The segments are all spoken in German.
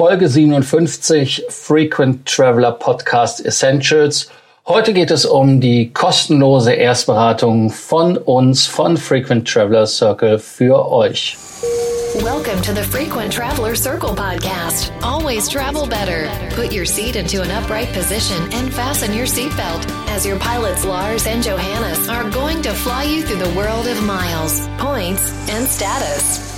Folge 57 Frequent Traveler Podcast Essentials. Heute geht es um die kostenlose Erstberatung von uns, von Frequent Traveler Circle für euch. Welcome to the Frequent Traveler Circle podcast. Always travel better. Put your seat into an upright position and fasten your seatbelt as your pilots Lars and Johannes are going to fly you through the world of miles, points, and status.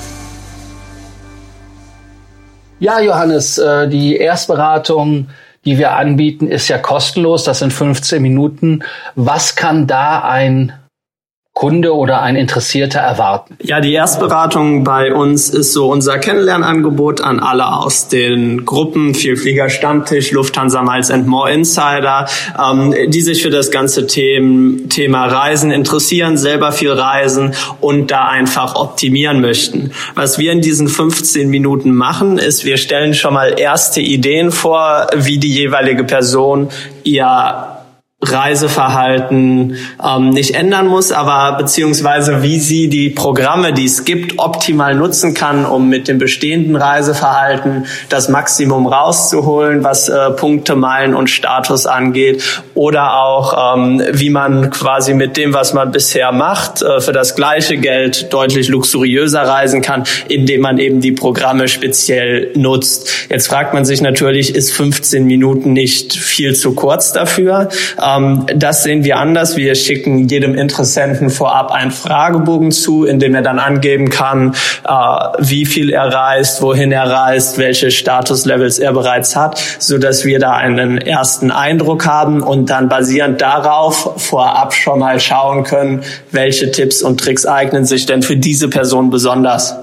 Ja, Johannes, äh, die Erstberatung, die wir anbieten, ist ja kostenlos. Das sind 15 Minuten. Was kann da ein Kunde oder ein Interessierter erwarten? Ja, die Erstberatung bei uns ist so unser Kennenlernangebot an alle aus den Gruppen Vielflieger Stammtisch, Lufthansa Miles and More Insider, ähm, die sich für das ganze Thema, Thema Reisen interessieren, selber viel reisen und da einfach optimieren möchten. Was wir in diesen 15 Minuten machen, ist, wir stellen schon mal erste Ideen vor, wie die jeweilige Person ihr Reiseverhalten ähm, nicht ändern muss, aber beziehungsweise wie sie die Programme, die es gibt, optimal nutzen kann, um mit dem bestehenden Reiseverhalten das Maximum rauszuholen, was äh, Punkte, Meilen und Status angeht, oder auch ähm, wie man quasi mit dem, was man bisher macht, äh, für das gleiche Geld deutlich luxuriöser reisen kann, indem man eben die Programme speziell nutzt. Jetzt fragt man sich natürlich, ist 15 Minuten nicht viel zu kurz dafür? Ähm, das sehen wir anders. Wir schicken jedem Interessenten vorab einen Fragebogen zu, in dem er dann angeben kann, äh, wie viel er reist, wohin er reist, welche Statuslevels er bereits hat, so dass wir da einen ersten Eindruck haben und dann basierend darauf vorab schon mal schauen können, welche Tipps und Tricks eignen sich denn für diese Person besonders.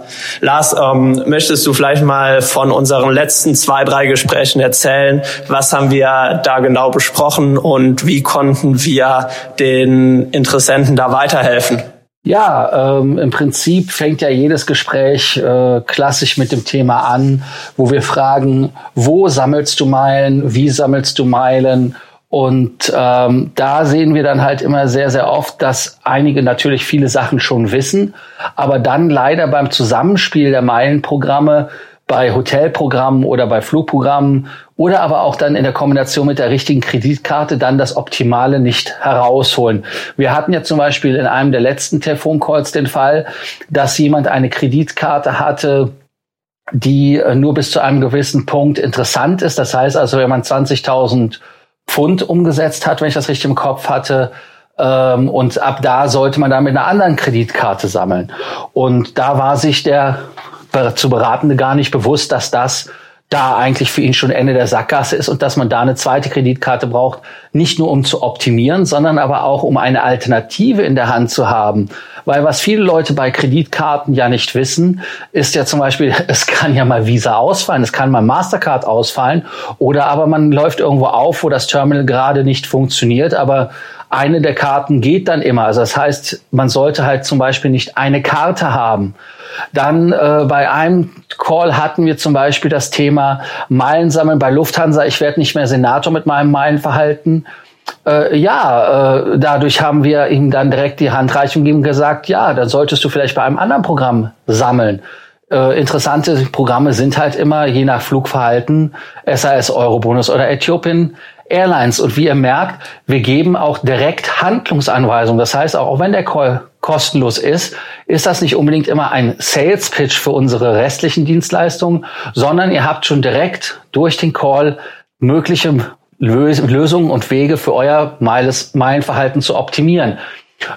Lars, ähm, möchtest du vielleicht mal von unseren letzten zwei, drei Gesprächen erzählen? Was haben wir da genau besprochen und wie konnten wir den Interessenten da weiterhelfen? Ja, ähm, im Prinzip fängt ja jedes Gespräch äh, klassisch mit dem Thema an, wo wir fragen, wo sammelst du Meilen, wie sammelst du Meilen und ähm, da sehen wir dann halt immer sehr, sehr oft, dass einige natürlich viele Sachen schon wissen, aber dann leider beim Zusammenspiel der Meilenprogramme bei Hotelprogrammen oder bei Flugprogrammen oder aber auch dann in der Kombination mit der richtigen Kreditkarte dann das Optimale nicht herausholen. Wir hatten ja zum Beispiel in einem der letzten Telefoncalls den Fall, dass jemand eine Kreditkarte hatte, die äh, nur bis zu einem gewissen Punkt interessant ist. Das heißt also, wenn man 20.000 Pfund umgesetzt hat, wenn ich das richtig im Kopf hatte, ähm, und ab da sollte man dann mit einer anderen Kreditkarte sammeln. Und da war sich der zu Beratende gar nicht bewusst, dass das da eigentlich für ihn schon Ende der Sackgasse ist und dass man da eine zweite Kreditkarte braucht, nicht nur um zu optimieren, sondern aber auch um eine Alternative in der Hand zu haben. Weil was viele Leute bei Kreditkarten ja nicht wissen, ist ja zum Beispiel, es kann ja mal Visa ausfallen, es kann mal Mastercard ausfallen oder aber man läuft irgendwo auf, wo das Terminal gerade nicht funktioniert, aber eine der Karten geht dann immer. Also das heißt, man sollte halt zum Beispiel nicht eine Karte haben. Dann äh, bei einem Call hatten wir zum Beispiel das Thema Meilen sammeln bei Lufthansa. Ich werde nicht mehr Senator mit meinem Meilenverhalten. Äh, ja, äh, dadurch haben wir ihm dann direkt die Handreichung gegeben und gesagt, ja, dann solltest du vielleicht bei einem anderen Programm sammeln. Äh, interessante Programme sind halt immer je nach Flugverhalten SAS Eurobonus oder Äthiopien Airlines. Und wie ihr merkt, wir geben auch direkt Handlungsanweisungen. Das heißt, auch wenn der Call kostenlos ist, ist das nicht unbedingt immer ein Sales Pitch für unsere restlichen Dienstleistungen, sondern ihr habt schon direkt durch den Call mögliche Lösungen und Wege für euer Meilenverhalten zu optimieren.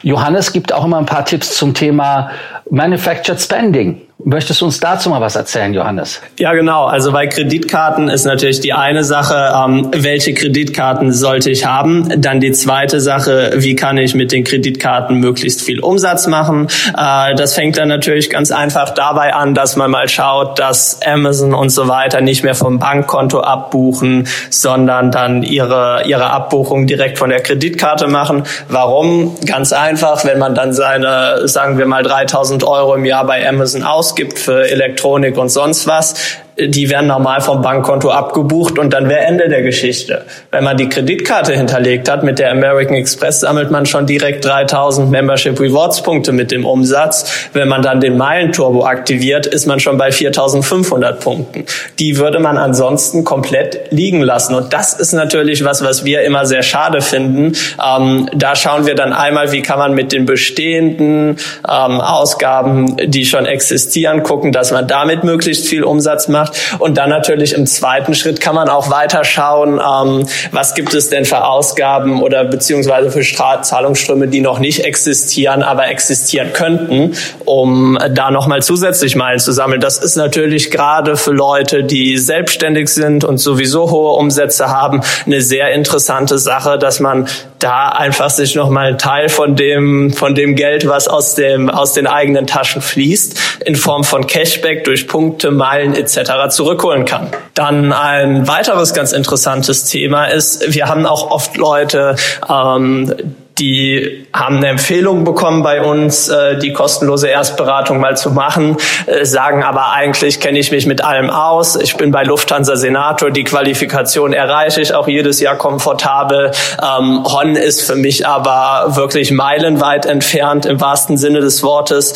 Johannes gibt auch immer ein paar Tipps zum Thema Manufactured Spending. Möchtest du uns dazu mal was erzählen, Johannes? Ja, genau. Also bei Kreditkarten ist natürlich die eine Sache, ähm, welche Kreditkarten sollte ich haben? Dann die zweite Sache, wie kann ich mit den Kreditkarten möglichst viel Umsatz machen? Äh, das fängt dann natürlich ganz einfach dabei an, dass man mal schaut, dass Amazon und so weiter nicht mehr vom Bankkonto abbuchen, sondern dann ihre, ihre Abbuchung direkt von der Kreditkarte machen. Warum? Ganz einfach, wenn man dann seine, sagen wir mal, 3000 Euro im Jahr bei Amazon aus ausgibt für Elektronik und sonst was, die werden normal vom Bankkonto abgebucht und dann wäre Ende der Geschichte. Wenn man die Kreditkarte hinterlegt hat mit der American Express, sammelt man schon direkt 3000 Membership Rewards Punkte mit dem Umsatz. Wenn man dann den Meilenturbo aktiviert, ist man schon bei 4500 Punkten. Die würde man ansonsten komplett liegen lassen. Und das ist natürlich was, was wir immer sehr schade finden. Ähm, da schauen wir dann einmal, wie kann man mit den bestehenden ähm, Ausgaben, die schon existieren, gucken, dass man damit möglichst viel Umsatz macht macht. Und dann natürlich im zweiten Schritt kann man auch weiter schauen, ähm, was gibt es denn für Ausgaben oder beziehungsweise für Zahlungsströme, die noch nicht existieren, aber existieren könnten, um da nochmal zusätzlich Meilen zu sammeln. Das ist natürlich gerade für Leute, die selbstständig sind und sowieso hohe Umsätze haben, eine sehr interessante Sache, dass man da einfach sich nochmal einen Teil von dem, von dem Geld, was aus dem, aus den eigenen Taschen fließt, in Form von Cashback durch Punkte, Meilen etc zurückholen kann. Dann ein weiteres ganz interessantes Thema ist, wir haben auch oft Leute, ähm, die haben eine Empfehlung bekommen bei uns, äh, die kostenlose Erstberatung mal zu machen, äh, sagen aber eigentlich kenne ich mich mit allem aus. Ich bin bei Lufthansa Senator, die Qualifikation erreiche ich auch jedes Jahr komfortabel. Ähm, Hon ist für mich aber wirklich meilenweit entfernt im wahrsten Sinne des Wortes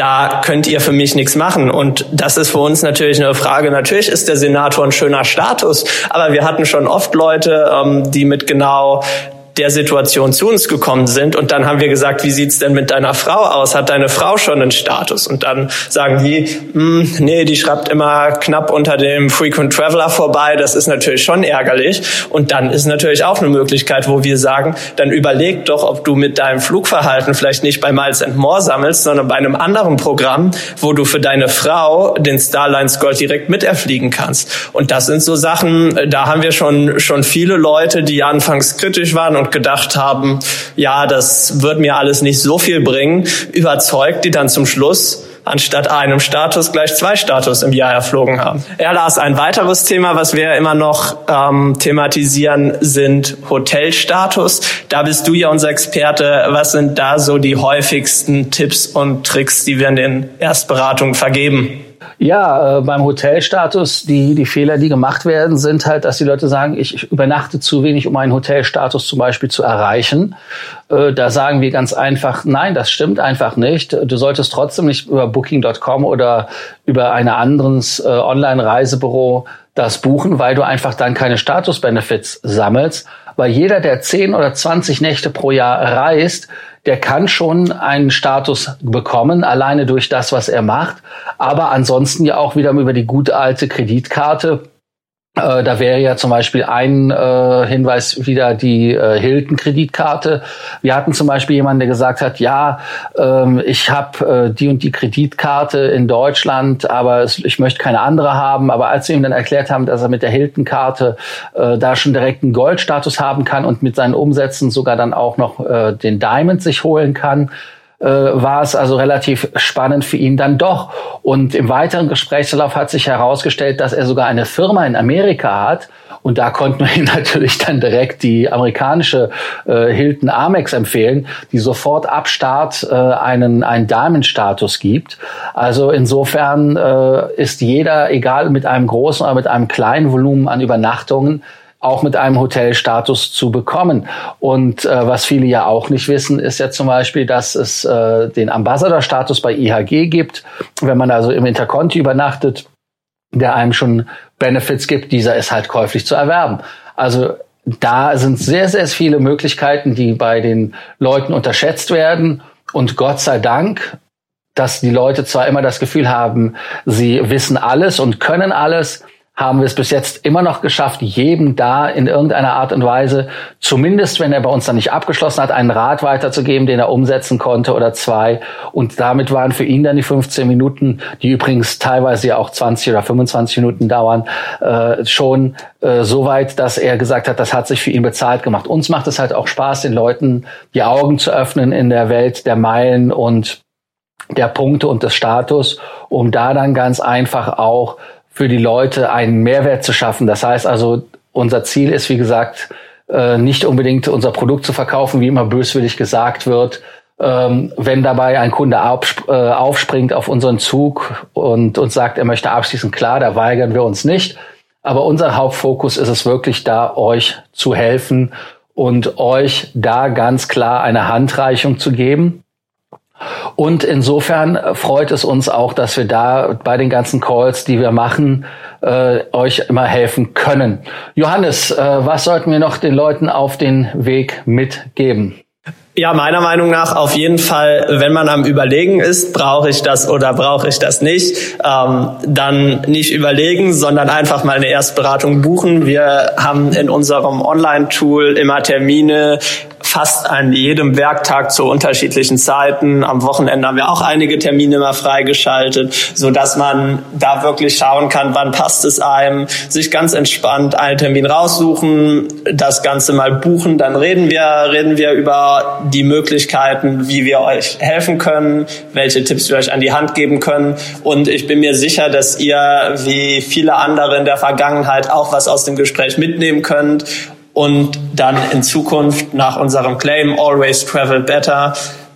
da könnt ihr für mich nichts machen. Und das ist für uns natürlich eine Frage. Natürlich ist der Senator ein schöner Status, aber wir hatten schon oft Leute, ähm, die mit genau der Situation zu uns gekommen sind. Und dann haben wir gesagt, wie sieht's denn mit deiner Frau aus? Hat deine Frau schon einen Status? Und dann sagen die, hm, nee, die schreibt immer knapp unter dem Frequent Traveler vorbei. Das ist natürlich schon ärgerlich. Und dann ist natürlich auch eine Möglichkeit, wo wir sagen, dann überleg doch, ob du mit deinem Flugverhalten vielleicht nicht bei Miles and More sammelst, sondern bei einem anderen Programm, wo du für deine Frau den Starlines Gold direkt miterfliegen kannst. Und das sind so Sachen, da haben wir schon, schon viele Leute, die anfangs kritisch waren und gedacht haben, ja, das wird mir alles nicht so viel bringen, überzeugt, die dann zum Schluss anstatt einem Status gleich zwei Status im Jahr erflogen haben. Ja, Lars, ein weiteres Thema, was wir immer noch ähm, thematisieren, sind Hotelstatus. Da bist du ja unser Experte. Was sind da so die häufigsten Tipps und Tricks, die wir in den Erstberatungen vergeben? Ja, äh, beim Hotelstatus, die, die Fehler, die gemacht werden, sind halt, dass die Leute sagen, ich, ich übernachte zu wenig, um einen Hotelstatus zum Beispiel zu erreichen. Äh, da sagen wir ganz einfach, nein, das stimmt einfach nicht. Du solltest trotzdem nicht über Booking.com oder über ein anderes äh, Online-Reisebüro das buchen, weil du einfach dann keine Status-Benefits sammelst. Weil jeder, der 10 oder 20 Nächte pro Jahr reist, der kann schon einen Status bekommen, alleine durch das, was er macht, aber ansonsten ja auch wieder über die gute alte Kreditkarte äh, da wäre ja zum Beispiel ein äh, Hinweis wieder die äh, Hilton-Kreditkarte. Wir hatten zum Beispiel jemanden, der gesagt hat, ja, ähm, ich habe äh, die und die Kreditkarte in Deutschland, aber es, ich möchte keine andere haben. Aber als wir ihm dann erklärt haben, dass er mit der Hilton-Karte äh, da schon direkt einen Goldstatus haben kann und mit seinen Umsätzen sogar dann auch noch äh, den Diamond sich holen kann, äh, war es also relativ spannend für ihn dann doch. Und im weiteren Gesprächsverlauf hat sich herausgestellt, dass er sogar eine Firma in Amerika hat. Und da konnten wir ihm natürlich dann direkt die amerikanische äh, Hilton Amex empfehlen, die sofort ab Start äh, einen, einen Diamond-Status gibt. Also insofern äh, ist jeder, egal mit einem großen oder mit einem kleinen Volumen an Übernachtungen, auch mit einem Hotelstatus zu bekommen. Und äh, was viele ja auch nicht wissen, ist ja zum Beispiel, dass es äh, den Ambassador-Status bei IHG gibt. Wenn man also im Interconti übernachtet, der einem schon Benefits gibt, dieser ist halt käuflich zu erwerben. Also da sind sehr, sehr viele Möglichkeiten, die bei den Leuten unterschätzt werden. Und Gott sei Dank, dass die Leute zwar immer das Gefühl haben, sie wissen alles und können alles, haben wir es bis jetzt immer noch geschafft, jedem da in irgendeiner Art und Weise, zumindest wenn er bei uns dann nicht abgeschlossen hat, einen Rat weiterzugeben, den er umsetzen konnte oder zwei. Und damit waren für ihn dann die 15 Minuten, die übrigens teilweise ja auch 20 oder 25 Minuten dauern, äh, schon äh, so weit, dass er gesagt hat, das hat sich für ihn bezahlt gemacht. Uns macht es halt auch Spaß, den Leuten die Augen zu öffnen in der Welt der Meilen und der Punkte und des Status, um da dann ganz einfach auch für die Leute einen Mehrwert zu schaffen. Das heißt also, unser Ziel ist, wie gesagt, äh, nicht unbedingt unser Produkt zu verkaufen, wie immer böswillig gesagt wird, ähm, wenn dabei ein Kunde äh, aufspringt auf unseren Zug und uns sagt, er möchte abschließen, klar, da weigern wir uns nicht. Aber unser Hauptfokus ist es wirklich da, euch zu helfen und euch da ganz klar eine Handreichung zu geben. Und insofern freut es uns auch, dass wir da bei den ganzen Calls, die wir machen, äh, euch immer helfen können. Johannes, äh, was sollten wir noch den Leuten auf den Weg mitgeben? Ja, meiner Meinung nach auf jeden Fall, wenn man am Überlegen ist, brauche ich das oder brauche ich das nicht, ähm, dann nicht überlegen, sondern einfach mal eine Erstberatung buchen. Wir haben in unserem Online-Tool immer Termine, fast an jedem Werktag zu unterschiedlichen Zeiten. Am Wochenende haben wir auch einige Termine mal freigeschaltet, so dass man da wirklich schauen kann, wann passt es einem, sich ganz entspannt einen Termin raussuchen, das Ganze mal buchen, dann reden wir, reden wir über die Möglichkeiten, wie wir euch helfen können, welche Tipps wir euch an die Hand geben können. Und ich bin mir sicher, dass ihr wie viele andere in der Vergangenheit auch was aus dem Gespräch mitnehmen könnt und dann in Zukunft nach unserem Claim Always Travel Better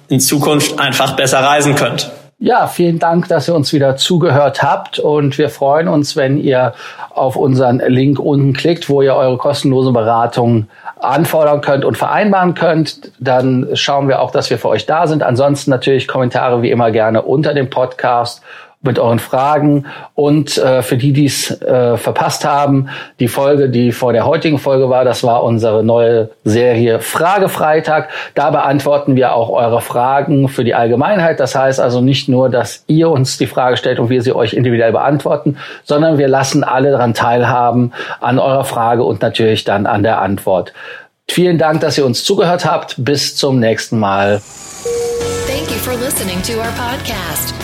in Zukunft einfach besser reisen könnt. Ja, vielen Dank, dass ihr uns wieder zugehört habt und wir freuen uns, wenn ihr auf unseren Link unten klickt, wo ihr eure kostenlose Beratung anfordern könnt und vereinbaren könnt. Dann schauen wir auch, dass wir für euch da sind. Ansonsten natürlich Kommentare wie immer gerne unter dem Podcast mit euren Fragen und äh, für die, die es äh, verpasst haben, die Folge, die vor der heutigen Folge war, das war unsere neue Serie Fragefreitag. Da beantworten wir auch eure Fragen für die Allgemeinheit. Das heißt also nicht nur, dass ihr uns die Frage stellt und wir sie euch individuell beantworten, sondern wir lassen alle daran teilhaben an eurer Frage und natürlich dann an der Antwort. Vielen Dank, dass ihr uns zugehört habt. Bis zum nächsten Mal. Thank you for listening to our podcast.